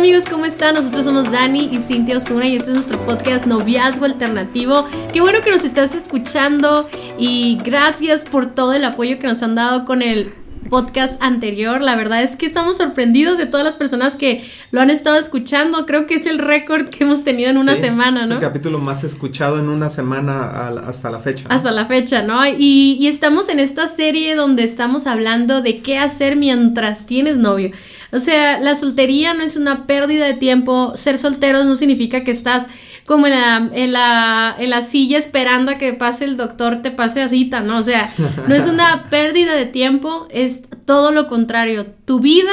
Amigos, ¿cómo están? Nosotros somos Dani y Cintia Osuna y este es nuestro podcast Noviazgo Alternativo. Qué bueno que nos estás escuchando y gracias por todo el apoyo que nos han dado con el podcast anterior. La verdad es que estamos sorprendidos de todas las personas que lo han estado escuchando. Creo que es el récord que hemos tenido en una semana, ¿no? El capítulo más escuchado en una semana hasta la fecha. Hasta la fecha, ¿no? Y, y estamos en esta serie donde estamos hablando de qué hacer mientras tienes novio. O sea, la soltería no es una pérdida de tiempo. Ser solteros no significa que estás como en la, en la, en la silla esperando a que pase el doctor, te pase a cita, ¿no? O sea, no es una pérdida de tiempo, es todo lo contrario. Tu vida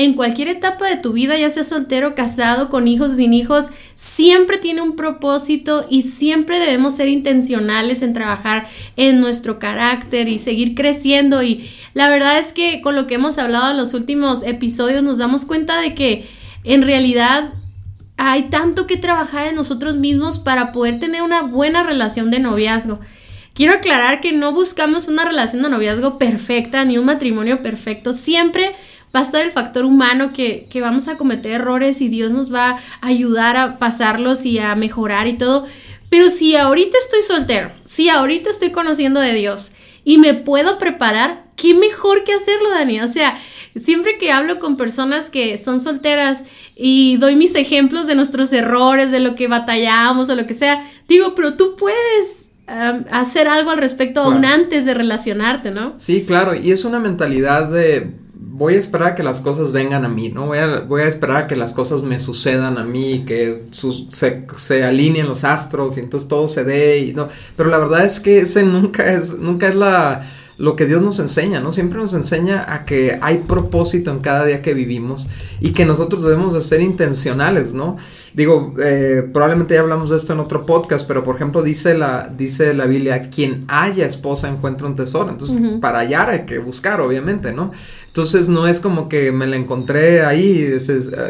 en cualquier etapa de tu vida, ya sea soltero, casado, con hijos, sin hijos, siempre tiene un propósito y siempre debemos ser intencionales en trabajar en nuestro carácter y seguir creciendo. Y la verdad es que con lo que hemos hablado en los últimos episodios nos damos cuenta de que en realidad hay tanto que trabajar en nosotros mismos para poder tener una buena relación de noviazgo. Quiero aclarar que no buscamos una relación de noviazgo perfecta ni un matrimonio perfecto. Siempre va a estar el factor humano que, que vamos a cometer errores y Dios nos va a ayudar a pasarlos y a mejorar y todo. Pero si ahorita estoy soltero, si ahorita estoy conociendo de Dios y me puedo preparar, ¿qué mejor que hacerlo, Dani? O sea, siempre que hablo con personas que son solteras y doy mis ejemplos de nuestros errores, de lo que batallamos o lo que sea, digo, pero tú puedes hacer algo al respecto aún antes de relacionarte, ¿no? Sí, claro, y es una mentalidad de voy a esperar a que las cosas vengan a mí, ¿no? Voy a, voy a esperar a que las cosas me sucedan a mí, que se, se, alineen los astros y entonces todo se dé y no. Pero la verdad es que ese nunca es, nunca es la lo que Dios nos enseña, ¿no? Siempre nos enseña a que hay propósito en cada día que vivimos y que nosotros debemos de ser intencionales, ¿no? Digo, eh, probablemente ya hablamos de esto en otro podcast, pero por ejemplo dice la, dice la Biblia, quien haya esposa encuentra un tesoro, entonces para hallar hay que buscar, obviamente, ¿no? Entonces no es como que me la encontré ahí eh,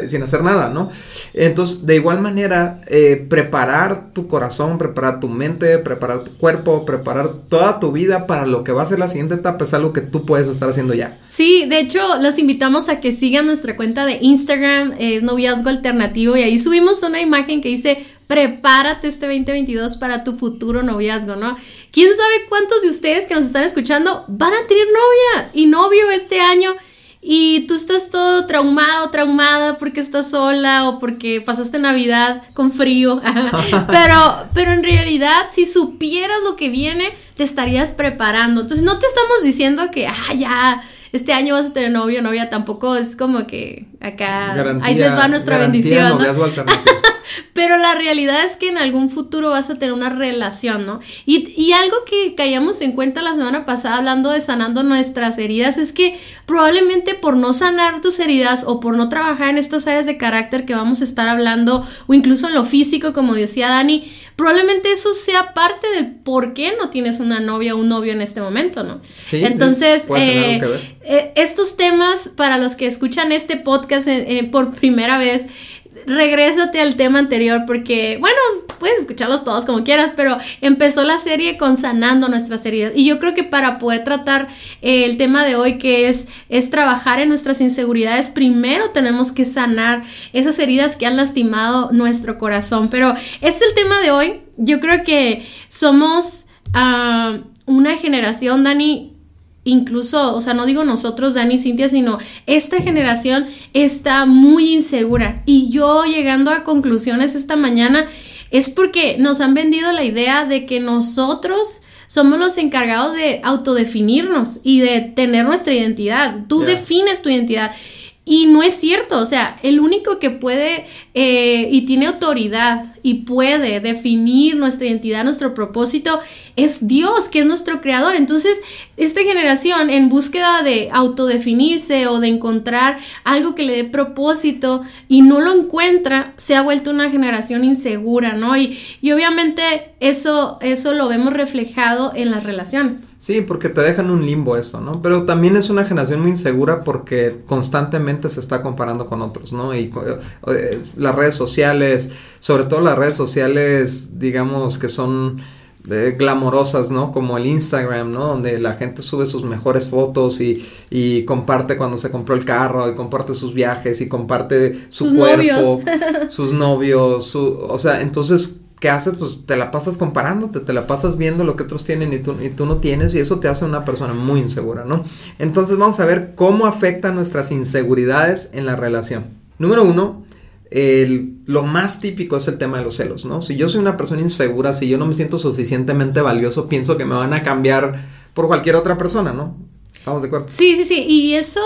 sin hacer nada, ¿no? Entonces, de igual manera, eh, preparar tu corazón, preparar tu mente, preparar tu cuerpo, preparar toda tu vida para lo que va a ser la siguiente etapa es algo que tú puedes estar haciendo ya. Sí, de hecho, los invitamos a que sigan nuestra cuenta de Instagram, es noviazgo alternativo, y ahí subimos una imagen que dice prepárate este 2022 para tu futuro noviazgo, ¿no? ¿Quién sabe cuántos de ustedes que nos están escuchando van a tener novia y novio este año? Y tú estás todo traumado, traumada porque estás sola o porque pasaste Navidad con frío. pero, pero en realidad, si supieras lo que viene, te estarías preparando. Entonces, no te estamos diciendo que, ah, ya, este año vas a tener novio o novia. Tampoco es como que acá, ahí les va nuestra bendición. Pero la realidad es que en algún futuro vas a tener una relación, ¿no? Y, y algo que caíamos en cuenta la semana pasada hablando de sanando nuestras heridas es que probablemente por no sanar tus heridas o por no trabajar en estas áreas de carácter que vamos a estar hablando o incluso en lo físico, como decía Dani, probablemente eso sea parte del por qué no tienes una novia o un novio en este momento, ¿no? Sí, Entonces, eh, eh, estos temas para los que escuchan este podcast eh, por primera vez, regrésate al tema anterior porque, bueno, puedes escucharlos todos como quieras, pero empezó la serie con sanando nuestras heridas. Y yo creo que para poder tratar eh, el tema de hoy, que es, es trabajar en nuestras inseguridades, primero tenemos que sanar esas heridas que han lastimado nuestro corazón. Pero es el tema de hoy. Yo creo que somos ah, una generación, Dani, incluso, o sea, no digo nosotros, Dani y Cintia, sino esta generación está muy insegura. Y yo llegando a conclusiones esta mañana es porque nos han vendido la idea de que nosotros somos los encargados de autodefinirnos y de tener nuestra identidad. Tú defines tu identidad. Y no es cierto, o sea, el único que puede eh, y tiene autoridad y puede definir nuestra identidad, nuestro propósito, es Dios, que es nuestro creador. Entonces, esta generación en búsqueda de autodefinirse o de encontrar algo que le dé propósito y no lo encuentra, se ha vuelto una generación insegura, ¿no? Y, y obviamente eso, eso lo vemos reflejado en las relaciones. Sí, porque te dejan un limbo eso, ¿no? Pero también es una generación muy insegura porque constantemente se está comparando con otros, ¿no? Y eh, las redes sociales, sobre todo las redes sociales, digamos que son eh, glamorosas, ¿no? Como el Instagram, ¿no? Donde la gente sube sus mejores fotos y, y comparte cuando se compró el carro y comparte sus viajes y comparte su sus cuerpo, novios. sus novios, su, o sea, entonces ¿qué haces? Pues te la pasas comparándote, te la pasas viendo lo que otros tienen y tú, y tú no tienes y eso te hace una persona muy insegura, ¿no? Entonces vamos a ver cómo afectan nuestras inseguridades en la relación. Número uno, lo más típico es el tema de los celos, ¿no? Si yo soy una persona insegura, si yo no me siento suficientemente valioso, pienso que me van a cambiar por cualquier otra persona, ¿no? Vamos de acuerdo. Sí, sí, sí. Y eso,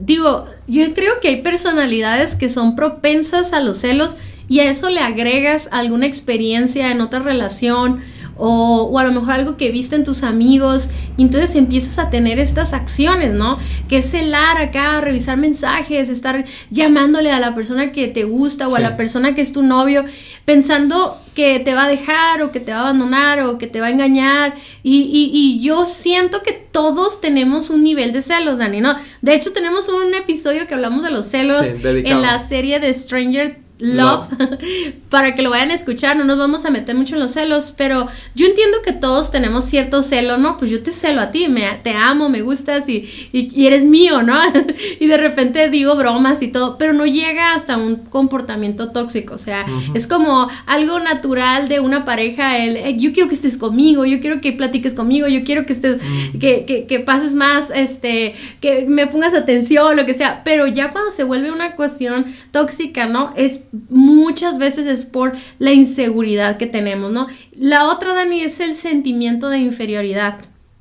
digo, yo creo que hay personalidades que son propensas a los celos y a eso le agregas alguna experiencia en otra relación o, o, a lo mejor algo que viste en tus amigos y entonces empiezas a tener estas acciones, ¿no? Que es celar acá, revisar mensajes, estar llamándole a la persona que te gusta o a la persona que es tu novio, pensando que te va a dejar o que te va a abandonar o que te va a engañar y, y, y yo siento que todos tenemos un nivel de celos, Dani, ¿no? De hecho tenemos un episodio que hablamos de los celos en la serie de Stranger Love, para que lo vayan a escuchar, no nos vamos a meter mucho en los celos, pero yo entiendo que todos tenemos cierto celo, ¿no? Pues yo te celo a ti, me, te amo, me gustas y, y, eres mío, ¿no? y de repente digo bromas y todo, pero no llega hasta un comportamiento tóxico, o sea, es como algo natural de una pareja, el, yo quiero que estés conmigo, yo quiero que platiques conmigo, yo quiero que estés, que, que, que pases más, este, que me pongas atención, lo que sea, pero ya cuando se vuelve una cuestión tóxica, ¿no? Es muchas veces es por la inseguridad que tenemos, ¿no? La otra, Dani, es el sentimiento de inferioridad.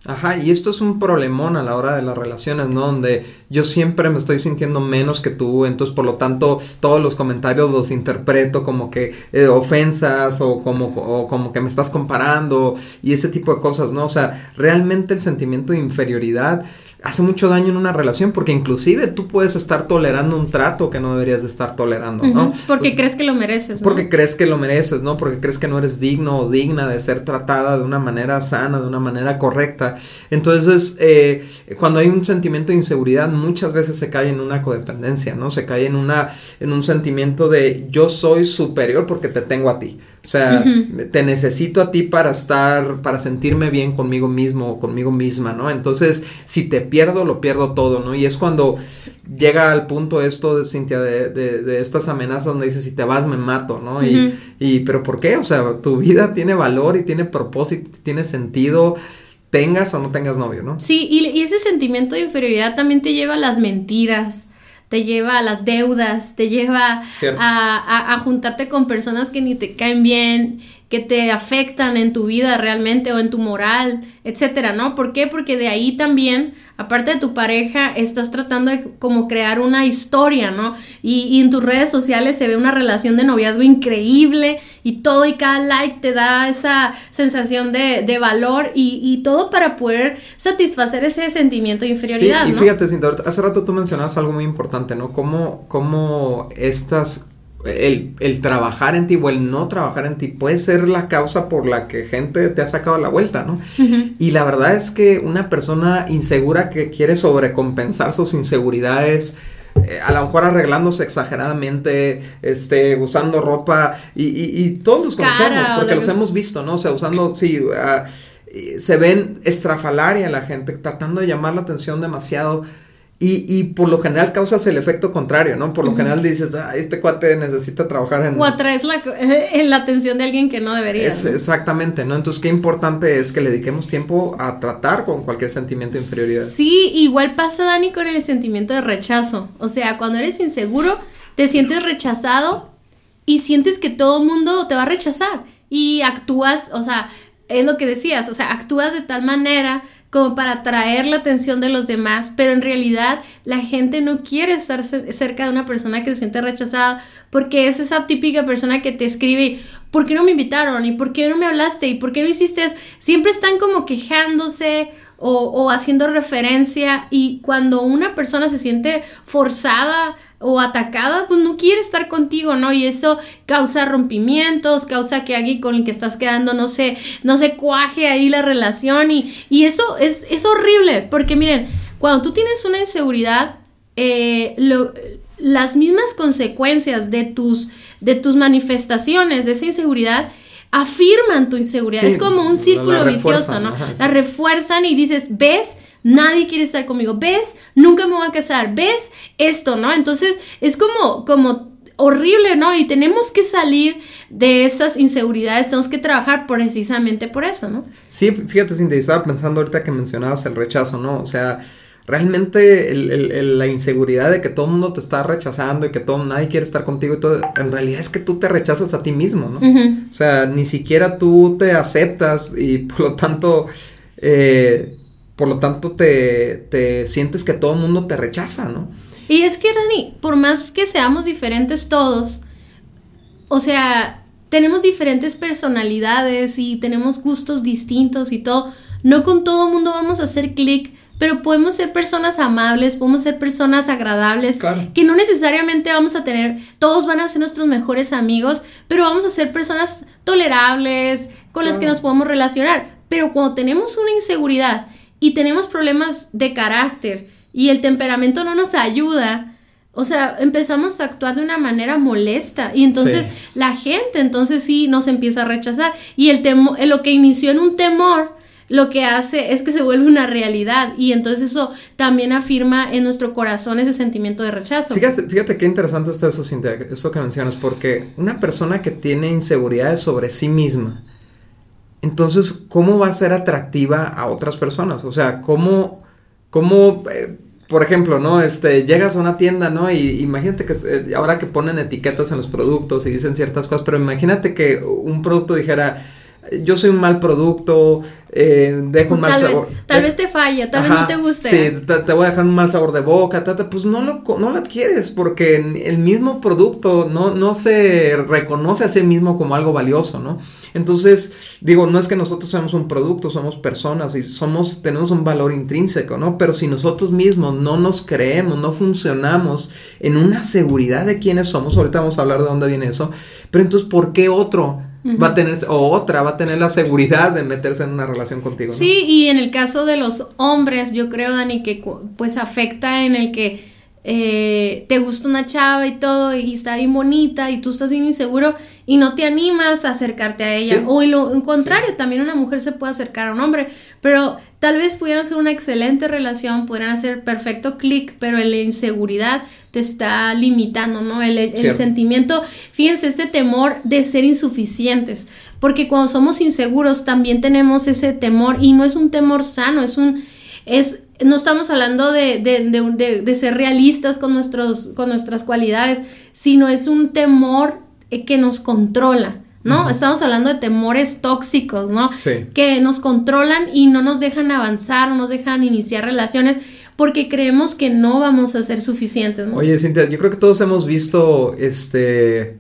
Ajá, y esto es un problemón a la hora de las relaciones, ¿no? Donde yo siempre me estoy sintiendo menos que tú, entonces por lo tanto todos los comentarios los interpreto como que eh, ofensas o como, o como que me estás comparando y ese tipo de cosas, ¿no? O sea, realmente el sentimiento de inferioridad hace mucho daño en una relación porque inclusive tú puedes estar tolerando un trato que no deberías de estar tolerando, ¿no? Porque pues, crees que lo mereces, ¿no? Porque crees que lo mereces, ¿no? Porque crees que no eres digno o digna de ser tratada de una manera sana, de una manera correcta. Entonces, eh, cuando hay un sentimiento de inseguridad, muchas veces se cae en una codependencia, ¿no? Se cae en una, en un sentimiento de yo soy superior porque te tengo a ti. O sea, te necesito a ti para estar, para sentirme bien conmigo mismo o conmigo misma, ¿no? Entonces, si te pierdo, lo pierdo todo, ¿no? Y es cuando llega al punto esto, de, Cintia, de, de, estas amenazas donde dices, si te vas, me mato, ¿no? y, y, pero ¿por qué? O sea, tu vida tiene valor y tiene propósito, tiene sentido tengas o no tengas novio, ¿no? Sí, y, y ese sentimiento de inferioridad también te lleva a las mentiras, te lleva a las deudas, te lleva a, a, juntarte con personas que ni te caen bien, que te afectan en tu vida realmente o en tu moral, etcétera, ¿no? ¿Por qué? Porque de ahí también aparte de tu pareja, estás tratando de como crear una historia, ¿no? Y, en tus redes sociales se ve una relación de noviazgo increíble y todo y cada like te da esa sensación de, de valor y, y, todo para poder satisfacer ese sentimiento de inferioridad. Sí, y fíjate, Cinta, hace rato tú mencionabas algo muy importante, ¿no? Cómo, cómo estas el, trabajar en ti o el no trabajar en ti puede ser la causa por la que gente te ha sacado la vuelta, ¿no? Y la verdad es que una persona insegura que quiere sobrecompensar sus inseguridades, eh, a lo mejor arreglándose exageradamente, este, usando ropa, y, y, todos los conocemos, porque los hemos visto, ¿no? O sea, usando, sí, ah, se ven estrafalaria la gente, tratando de llamar la atención demasiado y, y, por lo general causas el efecto contrario, ¿no? Por lo general dices, ah, este cuate necesita trabajar en... O atraes la, en la atención de alguien que no debería. Exactamente, ¿no? Entonces, qué importante es que le dediquemos tiempo a tratar con cualquier sentimiento de inferioridad. Sí, igual pasa, Dani, con el sentimiento de rechazo. O sea, cuando eres inseguro, te sientes rechazado y sientes que todo el mundo te va a rechazar. Y actúas, o sea, es lo que decías, o sea, actúas de tal manera como para atraer la atención de los demás, pero en realidad la gente no quiere estar cerca de una persona que se siente rechazada porque es esa típica persona que te escribe, ¿por qué no me invitaron? ¿Y por qué no me hablaste? ¿Y por qué no hiciste eso? Siempre están como quejándose o, haciendo referencia y cuando una persona se siente forzada o atacada, pues no quiere estar contigo, ¿no? Y eso causa rompimientos, causa que alguien con el que estás quedando no se, no se cuaje ahí la relación y, y eso es, es, horrible, porque miren, cuando tú tienes una inseguridad, eh, las mismas consecuencias de tus, de tus manifestaciones, de esa inseguridad, afirman tu inseguridad. es como un círculo vicioso, ¿no? La refuerzan y dices, ¿ves? Nadie quiere estar conmigo. ¿Ves? Nunca me voy a casar. ¿Ves? Esto, ¿no? Entonces es como, como horrible, ¿no? Y tenemos que salir de esas inseguridades, tenemos que trabajar precisamente por eso, ¿no? Sí, fíjate, Cintia, estaba pensando ahorita que mencionabas el rechazo, ¿no? O sea, realmente la inseguridad de que todo el mundo te está rechazando y que todo nadie quiere estar contigo y todo, en realidad es que tú te rechazas a ti mismo, ¿no? O sea, ni siquiera tú te aceptas y por lo tanto, eh, por lo tanto te, te sientes que todo el mundo te rechaza, ¿no? Y es que, Dani, por más que seamos diferentes todos, o sea, tenemos diferentes personalidades y tenemos gustos distintos y todo, no con todo el mundo vamos a hacer clic pero podemos ser personas amables, podemos ser personas agradables, que no necesariamente vamos a tener, todos van a ser nuestros mejores amigos, pero vamos a ser personas tolerables, con las que nos podemos relacionar. Pero cuando tenemos una inseguridad y tenemos problemas de carácter y el temperamento no nos ayuda, o sea, empezamos a actuar de una manera molesta y entonces la gente entonces sí nos empieza a rechazar y el temor, lo que inició en un temor lo que hace es que se vuelve una realidad y entonces eso también afirma en nuestro corazón ese sentimiento de rechazo. Fíjate, fíjate qué interesante está eso, Cintia, eso que mencionas, porque una persona que tiene inseguridades sobre sí misma, entonces, ¿cómo va a ser atractiva a otras personas? O sea, ¿cómo, cómo eh, por ejemplo, ¿no? Este, llegas a una tienda, ¿no? Y imagínate que eh, ahora que ponen etiquetas en los productos y dicen ciertas cosas, pero imagínate que un producto dijera, yo soy un mal producto, eh, dejo un mal sabor. tal vez te falla, tal vez no te guste. Sí, te, voy a dejar un mal sabor de boca, pues no lo, no lo adquieres porque el mismo producto no, no se reconoce a sí mismo como algo valioso, ¿no? Entonces, digo, no es que nosotros seamos un producto, somos personas y somos, tenemos un valor intrínseco, ¿no? Pero si nosotros mismos no nos creemos, no funcionamos en una seguridad de quiénes somos, ahorita vamos a hablar de dónde viene eso, pero entonces, ¿por qué otro? Va a tener, o otra va a tener la seguridad de meterse en una relación contigo. Sí, y en el caso de los hombres, yo creo, Dani, que pues afecta en el que eh, te gusta una chava y todo, y está bien bonita, y tú estás bien inseguro, y no te animas a acercarte a ella. O en lo contrario, también una mujer se puede acercar a un hombre, pero tal vez pudieran hacer una excelente relación, pudieran hacer perfecto clic, pero en la inseguridad te está limitando, ¿no? El, el sentimiento, fíjense, este temor de ser insuficientes, porque cuando somos inseguros también tenemos ese temor y no es un temor sano, es un, es, no estamos hablando de, de, de, de ser realistas con, nuestros, con nuestras cualidades, sino es un temor eh, que nos controla. ¿no? Estamos hablando de temores tóxicos, ¿no? Sí. Que nos controlan y no nos dejan avanzar, no nos dejan iniciar relaciones porque creemos que no vamos a ser suficientes. ¿no? Oye, Cintia, yo creo que todos hemos visto este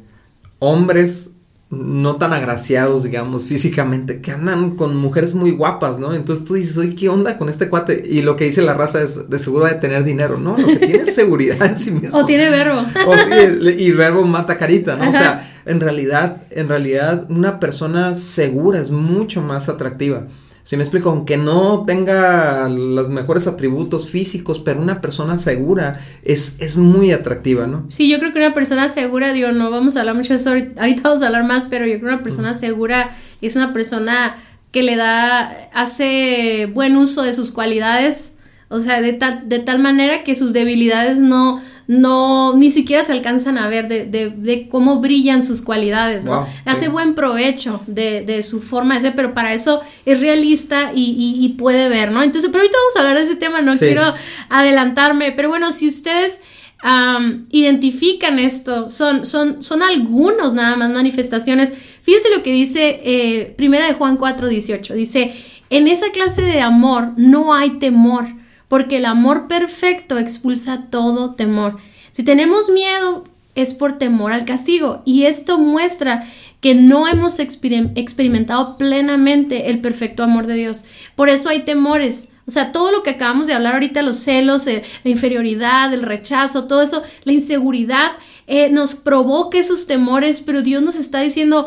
hombres no tan agraciados, digamos, físicamente, que andan con mujeres muy guapas, ¿no? Entonces tú dices, oye, ¿qué onda con este cuate? Y lo que dice la raza es, de seguro de tener dinero, ¿no? Lo que tiene es seguridad en sí mismo. O tiene verbo. O sí, y verbo mata carita, ¿no? O sea, en realidad, en realidad, una persona segura es mucho más atractiva. Si me explico, aunque no tenga los mejores atributos físicos, pero una persona segura es, es muy atractiva, ¿no? Sí, yo creo que una persona segura, digo, no vamos a hablar mucho de eso, ahorita vamos a hablar más, pero yo creo que una persona segura es una persona que le da, hace buen uso de sus cualidades, o sea, de tal, de tal manera que sus debilidades no, no, ni siquiera se alcanzan a ver de, de, de cómo brillan sus cualidades, ¿no? Hace buen provecho de, de, su forma de ser, pero para eso es realista y, y, puede ver, ¿no? Entonces, pero ahorita vamos a hablar de ese tema, no quiero adelantarme, pero bueno, si ustedes identifican esto, son, son, son algunos nada más manifestaciones. Fíjense lo que dice eh, Primera de Juan 4, 18, dice, en esa clase de amor no hay temor, porque el amor perfecto expulsa todo temor. Si tenemos miedo es por temor al castigo y esto muestra que no hemos experimentado plenamente el perfecto amor de Dios. Por eso hay temores. O sea, todo lo que acabamos de hablar ahorita, los celos, eh, la inferioridad, el rechazo, todo eso, la inseguridad, eh, nos provoca esos temores, pero Dios nos está diciendo,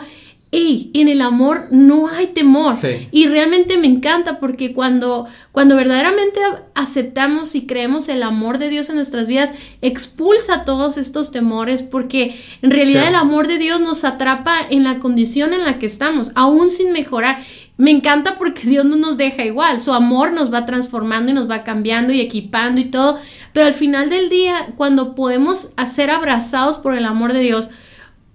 y en el amor no hay temor. Y realmente me encanta porque cuando, cuando verdaderamente aceptamos y creemos el amor de Dios en nuestras vidas, expulsa todos estos temores porque en realidad el amor de Dios nos atrapa en la condición en la que estamos, aún sin mejorar. Me encanta porque Dios no nos deja igual, su amor nos va transformando y nos va cambiando y equipando y todo, pero al final del día, cuando podemos ser abrazados por el amor de Dios,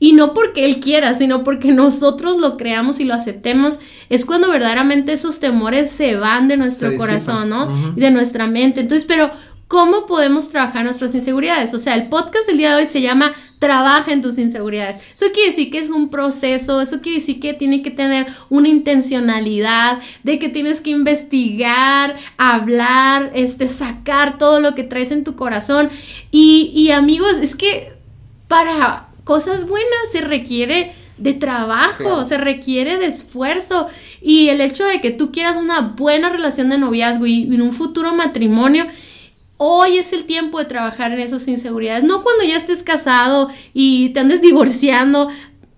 y no porque Él quiera, sino porque nosotros lo creamos y lo aceptemos, es cuando verdaderamente esos temores se van de nuestro corazón, ¿no? De nuestra mente. Entonces, pero, ¿cómo podemos trabajar nuestras inseguridades? O sea, el podcast del día de hoy se llama Trabaja en tus inseguridades. Eso quiere decir que es un proceso, eso quiere decir que tiene que tener una intencionalidad, de que tienes que investigar, hablar, este, sacar todo lo que traes en tu corazón. Y, y amigos, es que para cosas buenas, se requiere de trabajo, se requiere de esfuerzo. Y el hecho de que tú quieras una buena relación de noviazgo y en un futuro matrimonio, hoy es el tiempo de trabajar en esas inseguridades, no cuando ya estés casado y te andes divorciando.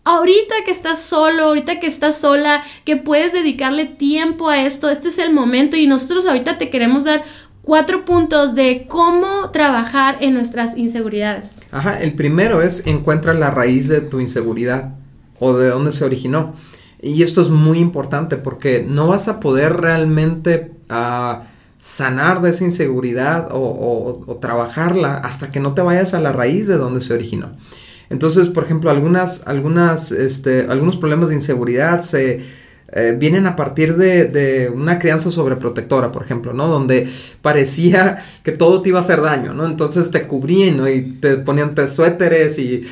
Ahorita que estás solo, ahorita que estás sola, que puedes dedicarle tiempo a esto, este es el momento y nosotros ahorita te queremos dar cuatro puntos de cómo trabajar en nuestras inseguridades. Ajá, el primero es encuentra la raíz de tu inseguridad o de dónde se originó. Y esto es muy importante porque no vas a poder realmente ah, sanar de esa inseguridad o, trabajarla hasta que no te vayas a la raíz de dónde se originó. Entonces, por ejemplo, algunas, algunas, este, algunos problemas de inseguridad se eh, vienen a partir de, una crianza sobreprotectora, por ejemplo, ¿no? Donde parecía que todo te iba a hacer daño, ¿no? Entonces te cubrían, ¿no? Y te ponían te suéteres y,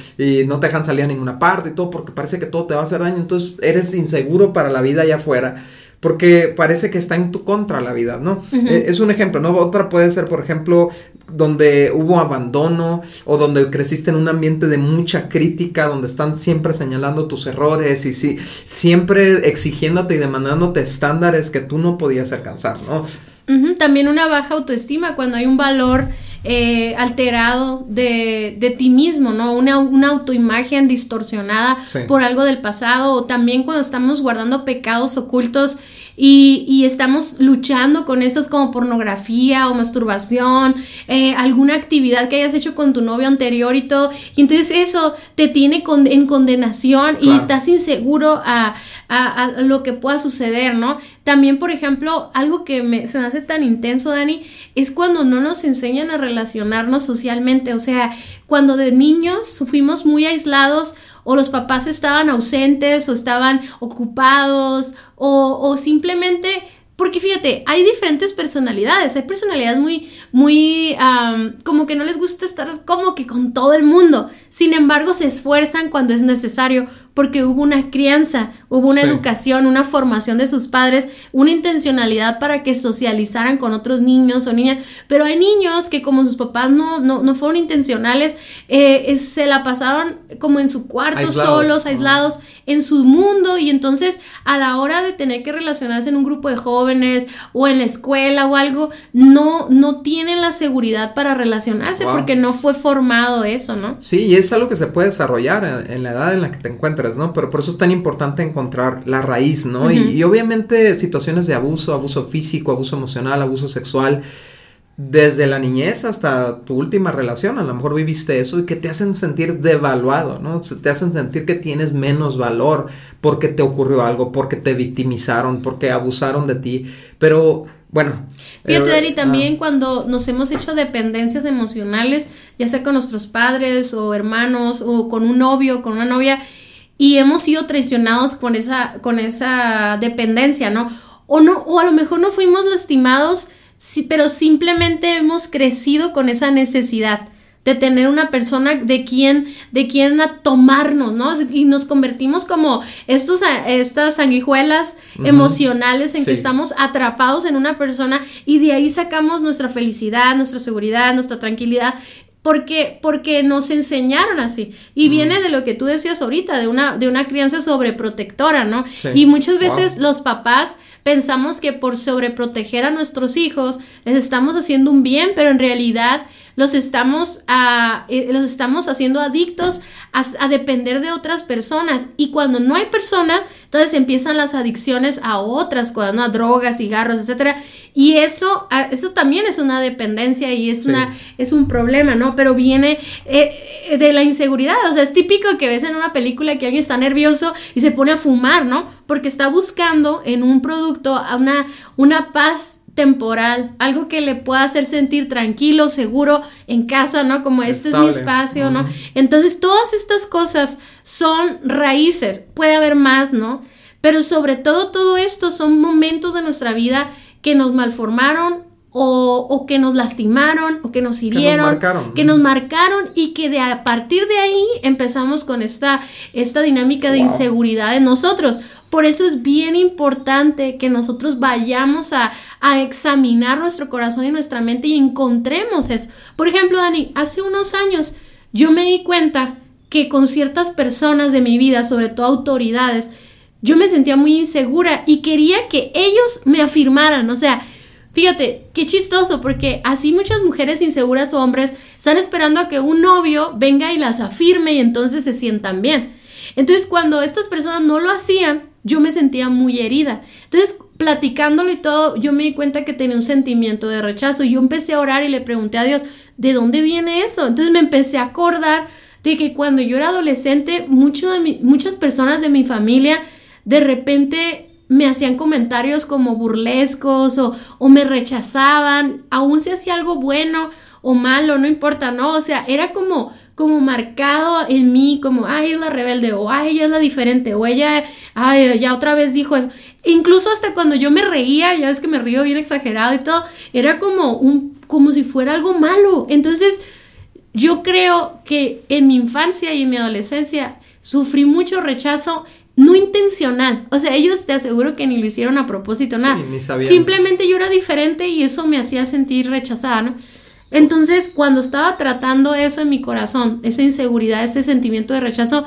no te dejan salir a ninguna parte y todo porque parece que todo te va a hacer daño. Entonces eres inseguro para la vida allá afuera porque parece que está en tu contra la vida, ¿no? Eh, es un ejemplo, ¿no? Otra puede ser, por ejemplo, donde hubo abandono o donde creciste en un ambiente de mucha crítica, donde están siempre señalando tus errores y sí, siempre exigiéndote y demandándote estándares que tú no podías alcanzar, ¿no? También una baja autoestima cuando hay un valor eh, alterado de, de, ti mismo, ¿no? Una, una autoimagen distorsionada por algo del pasado o también cuando estamos guardando pecados ocultos y, estamos luchando con esos como pornografía o masturbación, eh, alguna actividad que hayas hecho con tu novio anterior y todo, y entonces eso te tiene en condenación y estás inseguro a, lo que pueda suceder, ¿no? También, por ejemplo, algo que me, se me hace tan intenso, Dani, es cuando no nos enseñan a relacionarnos socialmente, o sea, cuando de niños fuimos muy aislados o los papás estaban ausentes o estaban ocupados o, o simplemente porque fíjate, hay diferentes personalidades, hay personalidades muy, muy, como que no les gusta estar como que con todo el mundo, sin embargo se esfuerzan cuando es necesario porque hubo una crianza, hubo una educación, una formación de sus padres, una intencionalidad para que socializaran con otros niños o niñas, pero hay niños que como sus papás no, no, no fueron intencionales, eh, se la pasaron como en su cuarto, solos, aislados, en su mundo, y entonces a la hora de tener que relacionarse en un grupo de jóvenes o en la escuela o algo, no, no tienen la seguridad para relacionarse porque no fue formado eso, ¿no? Sí, y es algo que se puede desarrollar en la edad en la que te encuentras ¿no? Pero por eso es tan importante encontrar la raíz, ¿no? y, obviamente situaciones de abuso, abuso físico, abuso emocional, abuso sexual, desde la niñez hasta tu última relación, a lo mejor viviste eso y que te hacen sentir devaluado, ¿no? Te hacen sentir que tienes menos valor porque te ocurrió algo, porque te victimizaron, porque abusaron de ti, pero bueno. Fíjate, eh, Dani, también cuando nos hemos hecho dependencias emocionales, ya sea con nuestros padres o hermanos o con un novio, con una novia, y hemos sido traicionados con esa, con esa dependencia, ¿no? O, no, o a lo mejor no fuimos lastimados, sí, pero simplemente hemos crecido con esa necesidad de tener una persona de quien, de quien tomarnos, ¿no? Y nos convertimos como estos, estas sanguijuelas emocionales en que estamos atrapados en una persona y de ahí sacamos nuestra felicidad, nuestra seguridad, nuestra tranquilidad. Porque, porque nos enseñaron así. Y viene de lo que tú decías ahorita, de una, de una crianza sobreprotectora, ¿no? Y muchas veces los papás pensamos que por sobreproteger a nuestros hijos les estamos haciendo un bien, pero en realidad los estamos, a, eh, los estamos haciendo adictos a, depender de otras personas. Y cuando no hay personas, entonces empiezan las adicciones a otras cosas, ¿no? A drogas, cigarros, etcétera. Y eso, eso también es una dependencia y es, una, es un problema, ¿no? Pero viene eh, de la inseguridad. O sea, es típico que ves en una película que alguien está nervioso y se pone a fumar, ¿no? Porque está buscando en un producto una, una paz temporal, algo que le pueda hacer sentir tranquilo, seguro en casa, ¿no? Como este es mi espacio, ¿no? Entonces, todas estas cosas son raíces, puede haber más, ¿no? Pero sobre todo, todo esto son momentos de nuestra vida que nos malformaron o, o que nos lastimaron o que nos hirieron, que nos marcaron, y que de a partir de ahí empezamos con esta, esta dinámica de inseguridad en nosotros. Por eso es bien importante que nosotros vayamos a, examinar nuestro corazón y nuestra mente y encontremos eso. Por ejemplo, Dani, hace unos años yo me di cuenta que con ciertas personas de mi vida, sobre todo autoridades, yo me sentía muy insegura y quería que ellos me afirmaran. O sea, fíjate, qué chistoso, porque así muchas mujeres inseguras o hombres están esperando a que un novio venga y las afirme y entonces se sientan bien. Entonces, cuando estas personas no lo hacían, yo me sentía muy herida. Entonces, platicándolo y todo, yo me di cuenta que tenía un sentimiento de rechazo y yo empecé a orar y le pregunté a Dios, ¿de dónde viene eso? Entonces me empecé a acordar de que cuando yo era adolescente, de muchas personas de mi familia de repente me hacían comentarios como burlescos o, o me rechazaban, aún si hacía algo bueno o malo, no importa, ¿no? O sea, era como como marcado en mí, como, ay, es la rebelde, o ay, ella es la diferente, o ella, ay, ya otra vez dijo eso. Incluso hasta cuando yo me reía, ya es que me río bien exagerado y todo, era como un, como si fuera algo malo. Entonces, yo creo que en mi infancia y en mi adolescencia sufrí mucho rechazo no intencional. O sea, ellos te aseguro que ni lo hicieron a propósito, nada. Simplemente yo era diferente y eso me hacía sentir rechazada, ¿no? Entonces, cuando estaba tratando eso en mi corazón, esa inseguridad, ese sentimiento de rechazo,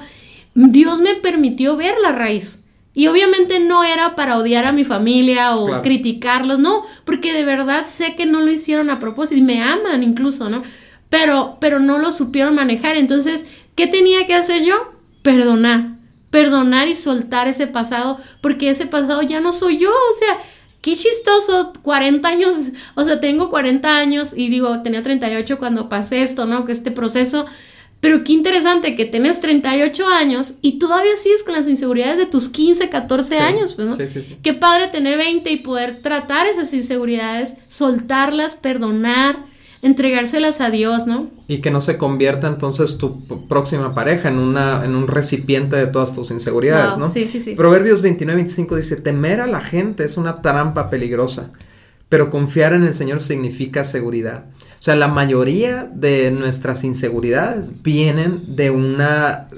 Dios me permitió ver la raíz. Y obviamente no era para odiar a mi familia o criticarlos, no, porque de verdad sé que no lo hicieron a propósito y me aman incluso, ¿no? Pero, pero no lo supieron manejar. Entonces, ¿qué tenía que hacer yo? Perdonar. Perdonar y soltar ese pasado, porque ese pasado ya no soy yo. O sea, qué chistoso, 40 años, o sea, tengo 40 años y digo, tenía 38 cuando pasé esto, ¿no? Que este proceso, pero qué interesante que tenés 38 años y todavía sigues con las inseguridades de tus 15, 14 años, pues, ¿no? Sí, sí, sí. Qué padre tener 20 y poder tratar esas inseguridades, soltarlas, perdonar entregárselas a Dios, ¿no? Y que no se convierta entonces tu próxima pareja en, una, en un recipiente de todas tus inseguridades, ¿no? Sí, sí, sí. Proverbios 29-25 dice, temer a la gente es una trampa peligrosa, pero confiar en el Señor significa seguridad. O sea, la mayoría de nuestras inseguridades vienen de una,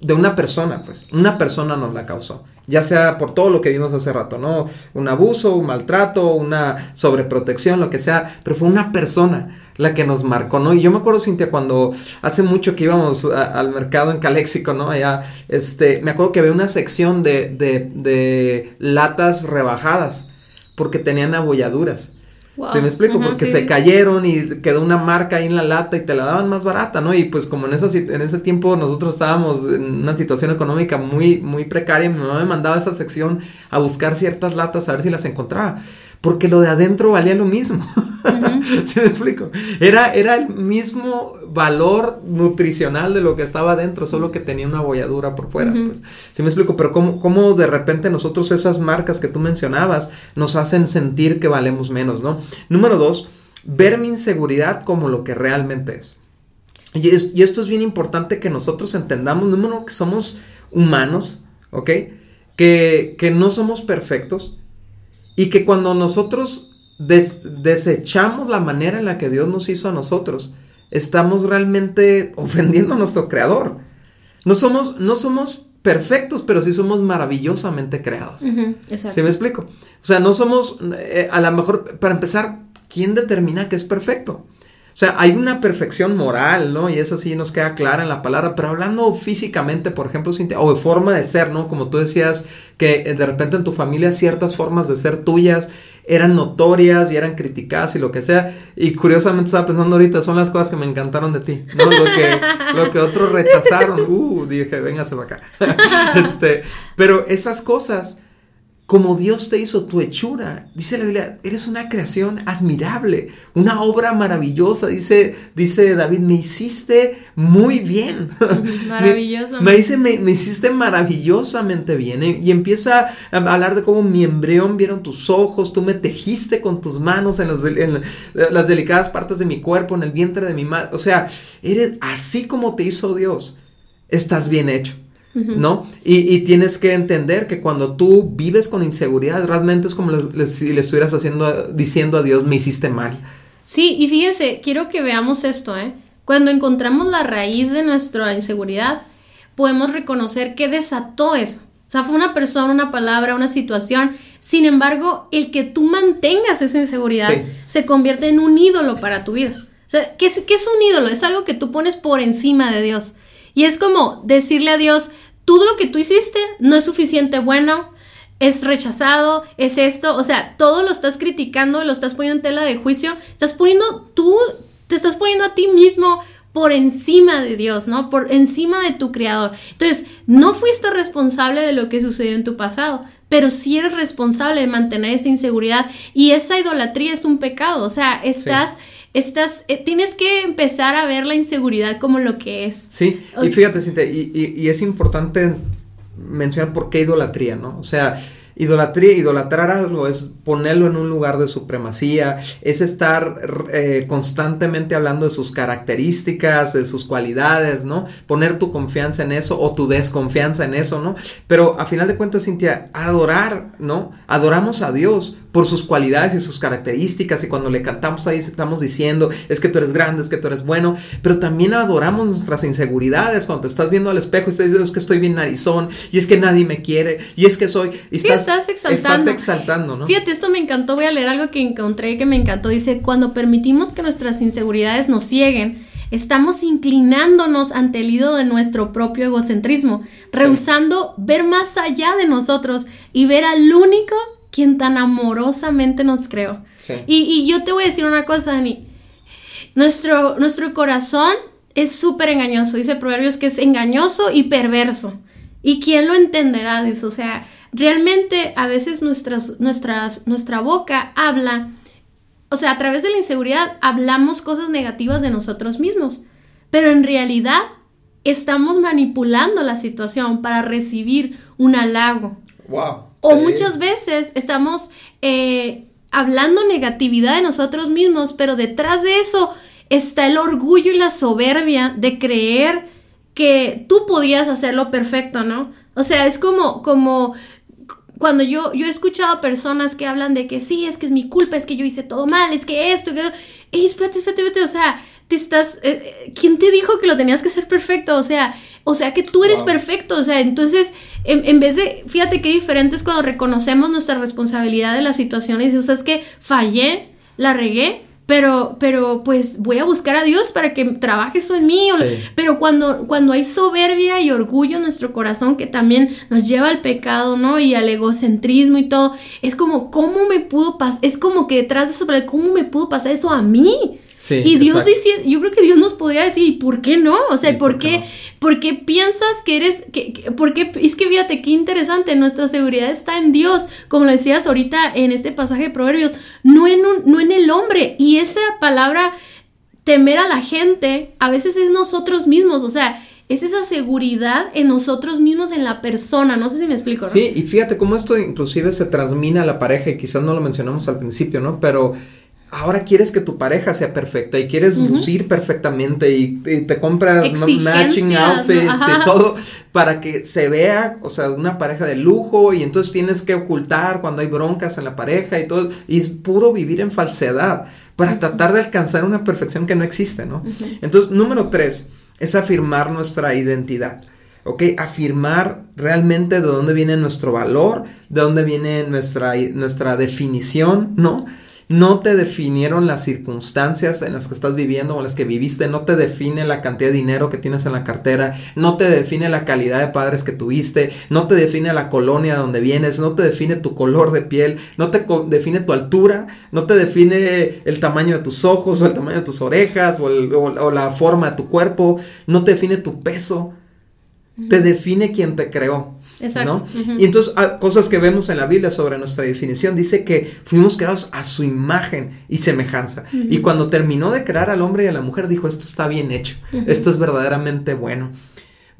de una persona, pues. Una persona nos la causó ya sea por todo lo que vimos hace rato, ¿no? Un abuso, un maltrato, una sobreprotección, lo que sea, pero fue una persona la que nos marcó, ¿no? Y yo me acuerdo, Cintia, cuando hace mucho que íbamos al mercado en Caléxico, ¿no? Allá, este, me acuerdo que había una sección de, de, de latas rebajadas, porque tenían abolladuras. ¿Se me explico? Porque se cayeron y quedó una marca ahí en la lata y te la daban más barata, ¿no? Y pues como en, esa, en ese tiempo nosotros estábamos en una situación económica muy, muy precaria, mi mamá me mandaba a esa sección a buscar ciertas latas a ver si las encontraba porque lo de adentro valía lo mismo. ¿Sí me explico? Era, era el mismo valor nutricional de lo que estaba adentro, solo que tenía una bolladura por fuera. pues. ¿Sí me explico? Pero cómo, cómo de repente nosotros esas marcas que tú mencionabas nos hacen sentir que valemos menos, ¿no? Número dos, ver mi inseguridad como lo que realmente es. Y, y esto es bien importante que nosotros entendamos, número uno, que somos humanos, ¿ok? Que, que no somos perfectos, y que cuando nosotros desechamos la manera en la que Dios nos hizo a nosotros, estamos realmente ofendiendo a nuestro creador. No somos, no somos perfectos, pero sí somos maravillosamente creados. exacto. ¿Sí me explico? O sea, no somos, eh, a lo mejor, para empezar, ¿quién determina que es perfecto? O sea, hay una perfección moral, ¿no? Y eso sí nos queda clara en la palabra, pero hablando físicamente, por ejemplo, o de forma de ser, ¿no? Como tú decías, que de repente en tu familia ciertas formas de ser tuyas eran notorias y eran criticadas y lo que sea. Y curiosamente estaba pensando ahorita, son las cosas que me encantaron de ti, ¿no? Lo que, lo que otros rechazaron, uh, dije, véngase para acá. este, pero esas cosas como Dios te hizo tu hechura. Dice la Biblia, eres una creación admirable, una obra maravillosa. Dice, dice David, me hiciste muy bien. Maravilloso. me, dice, me, hiciste maravillosamente bien. Y empieza a hablar de cómo mi embrión vieron tus ojos, tú me tejiste con tus manos en, en las delicadas partes de mi cuerpo, en el vientre de mi madre. O sea, eres así como te hizo Dios. Estás bien hecho. ¿No? Y, tienes que entender que cuando tú vives con inseguridad, realmente es como si le estuvieras haciendo, diciendo a Dios, me hiciste mal. Sí, y fíjese, quiero que veamos esto, ¿eh? Cuando encontramos la raíz de nuestra inseguridad, podemos reconocer que desató eso. O sea, fue una persona, una palabra, una situación. Sin embargo, el que tú mantengas esa inseguridad se convierte en un ídolo para tu vida. O sea, ¿qué es, ¿qué es un ídolo? Es algo que tú pones por encima de Dios. Y es como decirle a Dios, todo lo que tú hiciste no es suficiente bueno, es rechazado, es esto, o sea, todo lo estás criticando, lo estás poniendo en tela de juicio, estás poniendo tú, te estás poniendo a ti mismo por encima de Dios, ¿no? Por encima de tu creador. Entonces, no fuiste responsable de lo que sucedió en tu pasado, pero sí eres responsable de mantener esa inseguridad y esa idolatría es un pecado, o sea, estás estás, eh, tienes que empezar a ver la inseguridad como lo que es. Sí, y fíjate, Cintia, y, y, es importante mencionar por qué idolatría, ¿no? O sea, Idolatría, idolatrar algo es ponerlo en un lugar de supremacía, es estar eh, constantemente hablando de sus características, de sus cualidades, ¿no? Poner tu confianza en eso o tu desconfianza en eso, ¿no? Pero a final de cuentas, Cintia, adorar, ¿no? Adoramos a Dios por sus cualidades y sus características y cuando le cantamos ahí estamos diciendo es que tú eres grande, es que tú eres bueno, pero también adoramos nuestras inseguridades cuando te estás viendo al espejo y estás diciendo es que estoy bien narizón y es que nadie me quiere y es que soy... Y estás, estás exaltando. Estás exaltando, ¿no? Fíjate, esto me encantó, voy a leer algo que encontré que me encantó, dice, cuando permitimos que nuestras inseguridades nos cieguen, estamos inclinándonos ante el ídolo de nuestro propio egocentrismo, rehusando ver más allá de nosotros y ver al único quien tan amorosamente nos creó. Y, yo te voy a decir una cosa, Dani. Nuestro, nuestro corazón es súper engañoso. Dice Proverbios que es engañoso y perverso. ¿Y quién lo entenderá? Dice, o sea, realmente a veces nuestras, nuestras, nuestra boca habla, o sea, a través de la inseguridad hablamos cosas negativas de nosotros mismos, pero en realidad estamos manipulando la situación para recibir un halago. Wow. O muchas veces estamos eh, hablando negatividad de nosotros mismos, pero detrás de eso está el orgullo y la soberbia de creer que tú podías hacerlo perfecto, ¿no? O sea, es como, como cuando yo, yo he escuchado personas que hablan de que sí, es que es mi culpa, es que yo hice todo mal, es que esto, que... Ey, espérate, espérate, espérate, o sea, te estás, eh, eh, ¿quién te dijo que lo tenías que hacer perfecto? O sea, o sea que tú eres perfecto, o sea, entonces, en, vez de, fíjate qué diferente es cuando reconocemos nuestra responsabilidad de la situación y dices, ¿sabes que Fallé, la regué, pero, pero pues voy a buscar a Dios para que trabaje eso en mí. Pero cuando, cuando hay soberbia y orgullo en nuestro corazón que también nos lleva al pecado, ¿no? Y al egocentrismo y todo, es como, ¿cómo me pudo pasar? Es como que detrás de eso, ¿cómo me pudo pasar eso a mí? Y Dios dice, yo creo que Dios nos podría decir, ¿por qué no? O sea, ¿por, qué, ¿por qué piensas que eres, que, por qué, es que fíjate qué interesante, nuestra seguridad está en Dios, como lo decías ahorita en este pasaje de Proverbios, no en, un, no en el hombre. Y esa palabra, temer a la gente, a veces es nosotros mismos, o sea, es esa seguridad en nosotros mismos, en la persona, no sé si me explico. ¿no? Sí, y fíjate cómo esto inclusive se transmina a la pareja y quizás no lo mencionamos al principio, ¿no? Pero ahora quieres que tu pareja sea perfecta y quieres lucir perfectamente y, te compras matching outfits y todo para que se vea, o sea, una pareja de lujo y entonces tienes que ocultar cuando hay broncas en la pareja y todo y es puro vivir en falsedad. para tratar de alcanzar una perfección que no existe, ¿no? Entonces, número tres es afirmar nuestra identidad. ¿ok? Afirmar realmente de dónde viene nuestro valor, de dónde viene nuestra, nuestra definición, ¿no? No te definieron las circunstancias en las que estás viviendo o en las que viviste, no te define la cantidad de dinero que tienes en la cartera, no te define la calidad de padres que tuviste, no te define la colonia donde vienes, no te define tu color de piel, no te define tu altura, no te define el tamaño de tus ojos o el tamaño de tus orejas o la forma de tu cuerpo, no te define tu peso, te define quien te creó. Exacto. Y entonces, ah, cosas que vemos en la Biblia sobre nuestra definición, dice que fuimos creados a su imagen y semejanza. Y cuando terminó de crear al hombre y a la mujer, dijo, esto está bien hecho, esto es verdaderamente bueno.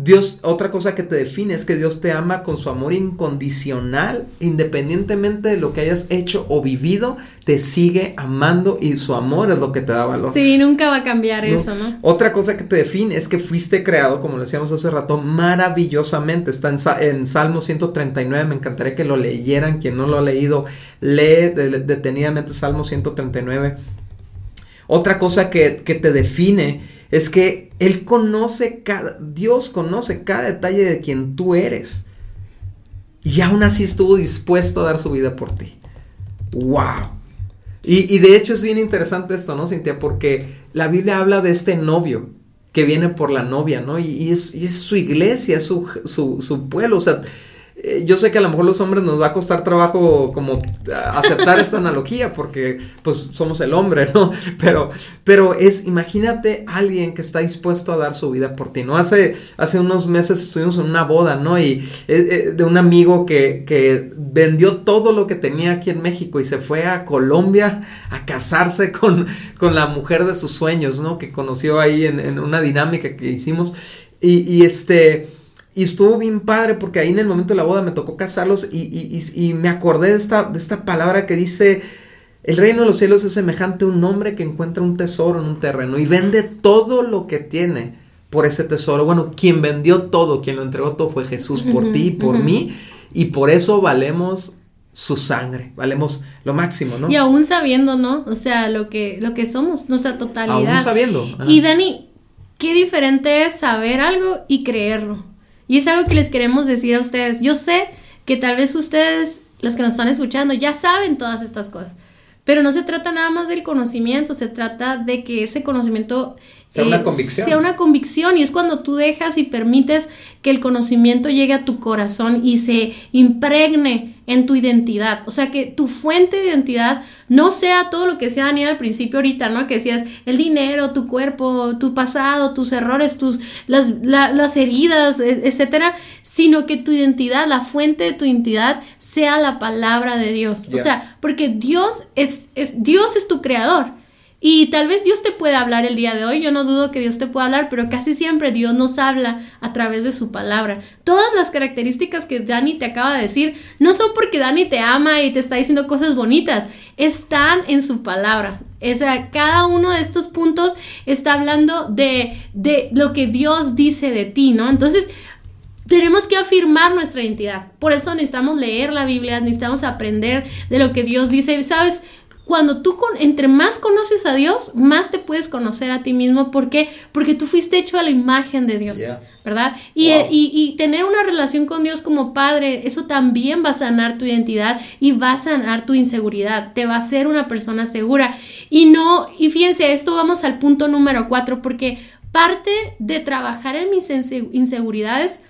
Dios, otra cosa que te define es que Dios te ama con su amor incondicional, independientemente de lo que hayas hecho o vivido, te sigue amando y su amor es lo que te da valor. Sí, nunca va a cambiar eso, ¿no? Otra cosa que te define es que fuiste creado, como lo decíamos hace rato, maravillosamente. Está en, en Salmo 139, me encantaría que lo leyeran, quien no lo ha leído, lee detenidamente Salmo 139. Otra cosa que, que te define es que Él conoce cada, Dios conoce cada detalle de quien tú eres. Y aún así estuvo dispuesto a dar su vida por ti. ¡Wow! Y, de hecho es bien interesante esto, ¿no, Cintia? Porque la Biblia habla de este novio que viene por la novia, ¿no? Y, es, su iglesia, su, su, su pueblo. O sea, eh, yo sé que a lo mejor los hombres nos va a costar trabajo como aceptar esta analogía porque pues somos el hombre, ¿no? Pero, pero es, imagínate alguien que está dispuesto a dar su vida por ti, ¿no? Hace, hace unos meses estuvimos en una boda, ¿no? Y eh, eh, de un amigo que, que vendió todo lo que tenía aquí en México y se fue a Colombia a casarse con, con la mujer de sus sueños, ¿no? Que conoció ahí en, en una dinámica que hicimos. Y, y este y estuvo bien padre porque ahí en el momento de la boda me tocó casarlos y, me acordé de esta, de esta palabra que dice, el reino de los cielos es semejante a un hombre que encuentra un tesoro en un terreno y vende todo lo que tiene por ese tesoro. Bueno, quien vendió todo, quien lo entregó todo fue Jesús por ti y por mí y por eso valemos su sangre, valemos lo máximo, ¿no? Y aún sabiendo, ¿no? O sea, lo que, lo que somos, nuestra totalidad. Aún sabiendo. Y Dani, qué diferente es saber algo y creerlo. Y es algo que les queremos decir a ustedes. Yo sé que tal vez ustedes, los que nos están escuchando, ya saben todas estas cosas. Pero no se trata nada más del conocimiento, se trata de que ese conocimiento sea una eh, convicción. Sea una convicción y es cuando tú dejas y permites que el conocimiento llegue a tu corazón y se impregne en tu identidad. O sea, que tu fuente de identidad no sea todo lo que sea Daniel al principio ahorita, ¿no? Que decías el dinero, tu cuerpo, tu pasado, tus errores, tus, las, las heridas, e, etcétera, sino que tu identidad, la fuente de tu identidad sea la palabra de Dios. O sea, porque Dios es, es, Dios es tu creador. Y tal vez Dios te pueda hablar el día de hoy, yo no dudo que Dios te pueda hablar, pero casi siempre Dios nos habla a través de su palabra. Todas las características que Dani te acaba de decir no son porque Dani te ama y te está diciendo cosas bonitas, están en su palabra. O sea, cada uno de estos puntos está hablando de, de lo que Dios dice de ti, ¿no? Entonces, tenemos que afirmar nuestra identidad. Por eso necesitamos leer la Biblia, necesitamos aprender de lo que Dios dice. ¿Sabes? Cuando tú con, entre más conoces a Dios, más te puedes conocer a ti mismo. ¿Por qué? Porque tú fuiste hecho a la imagen de Dios, ¿verdad? Y, y, tener una relación con Dios como padre, eso también va a sanar tu identidad y va a sanar tu inseguridad. Te va a hacer una persona segura. Y no, y fíjense, esto vamos al punto número cuatro, porque parte de trabajar en mis inseguridades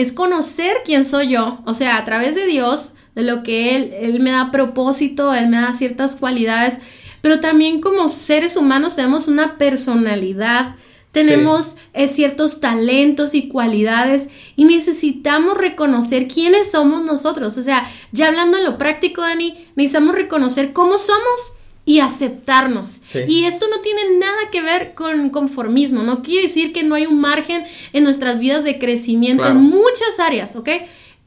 es conocer quién soy yo, o sea, a través de Dios de lo que Él, Él me da propósito, Él me da ciertas cualidades, pero también como seres humanos tenemos una personalidad, tenemos eh, ciertos talentos y cualidades y necesitamos reconocer quiénes somos nosotros. O sea, ya hablando en lo práctico, Dani, necesitamos reconocer cómo somos y aceptarnos. Y esto no tiene nada que ver con conformismo, no quiere decir que no hay un margen en nuestras vidas de crecimiento en muchas áreas, ¿ok?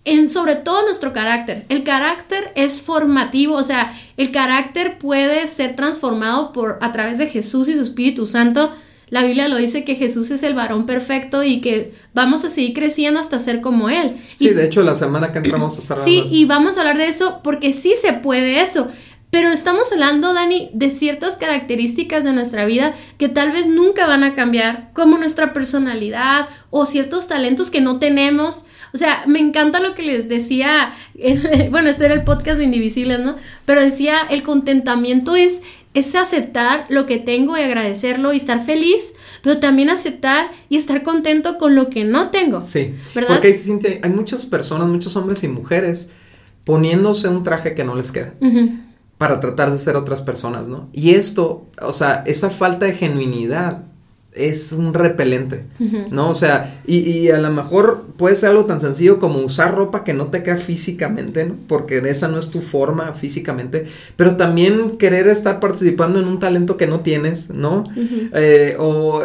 en sobre todo nuestro carácter. El carácter es formativo, o sea, el carácter puede ser transformado por a través de Jesús y su Espíritu Santo. La Biblia lo dice que Jesús es el varón perfecto y que vamos a seguir creciendo hasta ser como él. Sí, de hecho la semana que entramos a Sí, y vamos a hablar de eso porque sí se puede eso. Pero estamos hablando, Dani, de ciertas características de nuestra vida que tal vez nunca van a cambiar, como nuestra personalidad o ciertos talentos que no tenemos. O sea, me encanta lo que les decía, bueno, este era el podcast de Indivisibles, ¿no? Pero decía, el contentamiento es, es aceptar lo que tengo y agradecerlo y estar feliz, pero también aceptar y estar contento con lo que no tengo. Sí, ¿verdad? Porque hay, hay muchas personas, muchos hombres y mujeres poniéndose un traje que no les queda para tratar de ser otras personas, ¿no? Y esto, o sea, esa falta de genuinidad es un repelente, ¿no? O sea, y, a lo mejor puede ser algo tan sencillo como usar ropa que no te queda físicamente, ¿no? Porque esa no es tu forma físicamente, pero también querer estar participando en un talento que no tienes, ¿no? Eh, o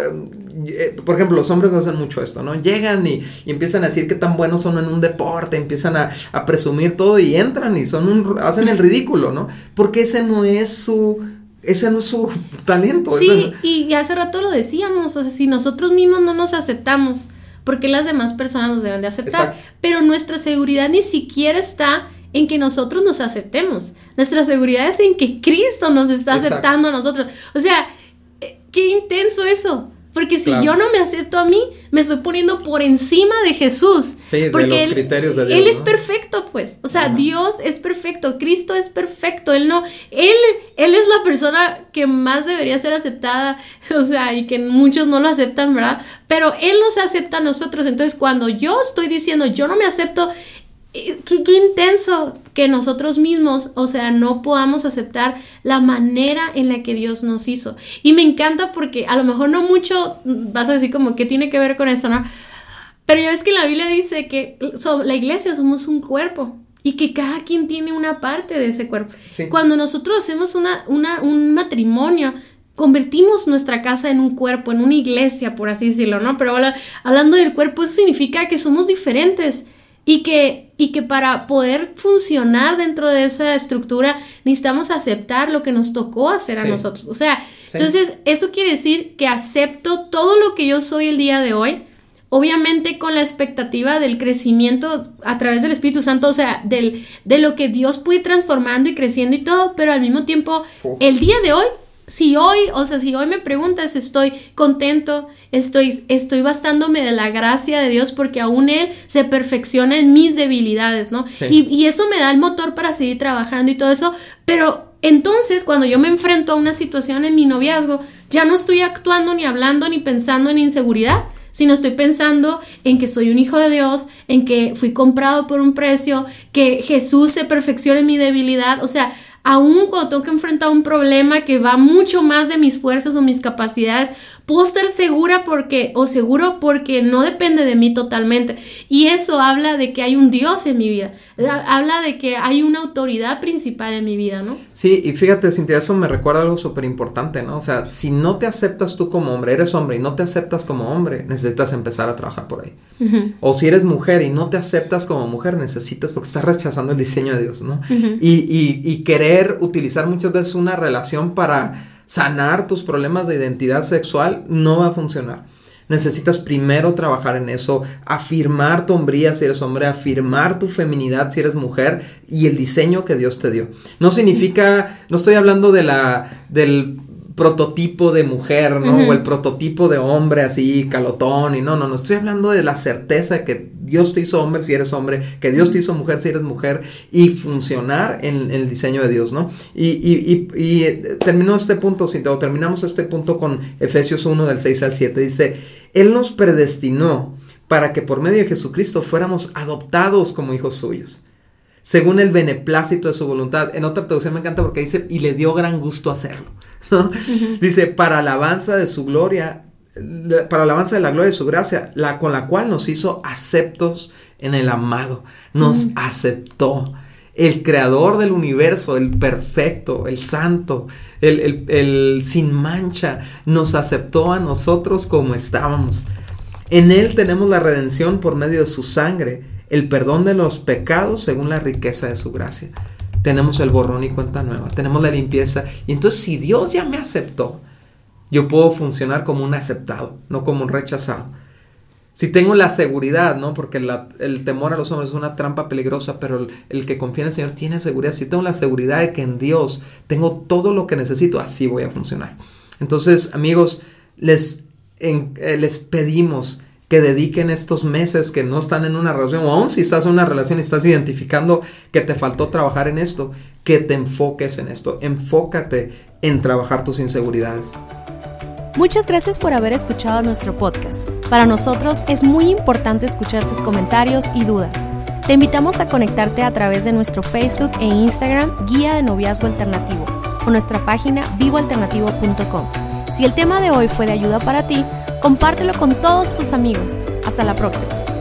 eh, por ejemplo, los hombres hacen mucho esto, ¿no? Llegan y, empiezan a decir que tan buenos son en un deporte, empiezan a, presumir todo y entran y son un, hacen el ridículo, ¿no? Porque ese no es su, ese no es su talento. Sí, y, hace rato lo decíamos, o sea, si nosotros mismos no nos aceptamos, porque las demás personas nos deben de aceptar? Pero nuestra seguridad ni siquiera está en que nosotros nos aceptemos. Nuestra seguridad es en que Cristo nos está aceptando a nosotros. O sea, eh, qué intenso eso. Porque si yo no me acepto a mí, me estoy poniendo por encima de Jesús. Sí, porque de los criterios de Dios. Él es perfecto, pues. O sea, Dios es perfecto, Cristo es perfecto. Él no, él, él es la persona que más debería ser aceptada. O sea, y que muchos no lo aceptan, ¿verdad? Pero Él nos acepta a nosotros. Entonces, cuando yo estoy diciendo yo no me acepto, Qué, intenso que nosotros mismos, o sea, no podamos aceptar la manera en la que Dios nos hizo. Y me encanta porque a lo mejor no mucho vas a decir como que tiene que ver con eso, ¿no? Pero ya ves que la Biblia dice que la iglesia somos un cuerpo y que cada quien tiene una parte de ese cuerpo. Cuando nosotros hacemos una, una, un matrimonio, convertimos nuestra casa en un cuerpo, en una iglesia, por así decirlo, ¿no? Pero hablando del cuerpo, eso significa que somos diferentes y que, y que para poder funcionar dentro de esa estructura necesitamos aceptar lo que nos tocó hacer a nosotros. O sea, entonces eso quiere decir que acepto todo lo que yo soy el día de hoy, obviamente con la expectativa del crecimiento a través del Espíritu Santo, o sea, del, de lo que Dios puede ir transformando y creciendo y todo, pero al mismo tiempo, el día de hoy si hoy, o sea, si hoy me preguntas, estoy contento, estoy, estoy bastándome de la gracia de Dios porque aún Él se perfecciona en mis debilidades, ¿no? Y, y, eso me da el motor para seguir trabajando y todo eso, pero entonces cuando yo me enfrento a una situación en mi noviazgo, ya no estoy actuando ni hablando ni pensando en inseguridad, sino estoy pensando en que soy un hijo de Dios, en que fui comprado por un precio, que Jesús se perfecciona en mi debilidad, o sea, aún cuando tengo que enfrentar un problema que va mucho más de mis fuerzas o mis capacidades, puedo estar segura porque, o seguro porque no depende de mí totalmente. Y eso habla de que hay un Dios en mi vida, habla de que hay una autoridad principal en mi vida, ¿no? Sí, y fíjate, Cintia, eso me recuerda algo súper importante, ¿no? O sea, si no te aceptas tú como hombre, eres hombre y no te aceptas como hombre, necesitas empezar a trabajar por ahí. O si eres mujer y no te aceptas como mujer, necesitas, porque estás rechazando el diseño de Dios, ¿no? y, y, y querer utilizar muchas veces una relación para sanar tus problemas de identidad sexual no va a funcionar. Necesitas primero trabajar en eso, afirmar tu hombría si eres hombre, afirmar tu feminidad si eres mujer y el diseño que Dios te dio. No significa, no estoy hablando de la, del prototipo de mujer, ¿no? O el prototipo de hombre así, calotón, y no, no, no, estoy hablando de la certeza que Dios te hizo hombre si eres hombre, que Dios te hizo mujer si eres mujer, y funcionar en, el diseño de Dios, ¿no? Y, y, y, y eh, terminó este punto, o terminamos este punto con Efesios 1 del 6 al 7, dice, Él nos predestinó para que por medio de Jesucristo fuéramos adoptados como hijos suyos según el beneplácito de su voluntad. En otra traducción me encanta porque dice, y le dio gran gusto hacerlo. Dice, para alabanza de su gloria, para alabanza de la gloria de su gracia, la con la cual nos hizo aceptos en el amado, nos aceptó. El creador del universo, el perfecto, el santo, el, el sin mancha, nos aceptó a nosotros como estábamos. En Él tenemos la redención por medio de su sangre, el perdón de los pecados según la riqueza de su gracia tenemos el borrón y cuenta nueva, tenemos la limpieza. Y entonces si Dios ya me aceptó, yo puedo funcionar como un aceptado, no como un rechazado. si tengo la seguridad, ¿no? Porque el temor a los hombres es una trampa peligrosa, pero el, que confía en el Señor tiene seguridad. Si tengo la seguridad de que en Dios tengo todo lo que necesito, así voy a funcionar. Entonces, amigos, les, eh, les pedimos que dediquen estos meses que no están en una relación, o aún si estás en una relación y estás identificando que te faltó trabajar en esto, que te enfoques en esto. Enfócate en trabajar tus inseguridades. Muchas gracias por haber escuchado nuestro podcast. Para nosotros es muy importante escuchar tus comentarios y dudas. Te invitamos a conectarte a través de nuestro Facebook e Instagram Guía de Noviazgo Alternativo o nuestra página vivoalternativo.com. Si el tema de hoy fue de ayuda para ti, compártelo con todos tus amigos. Hasta la próxima.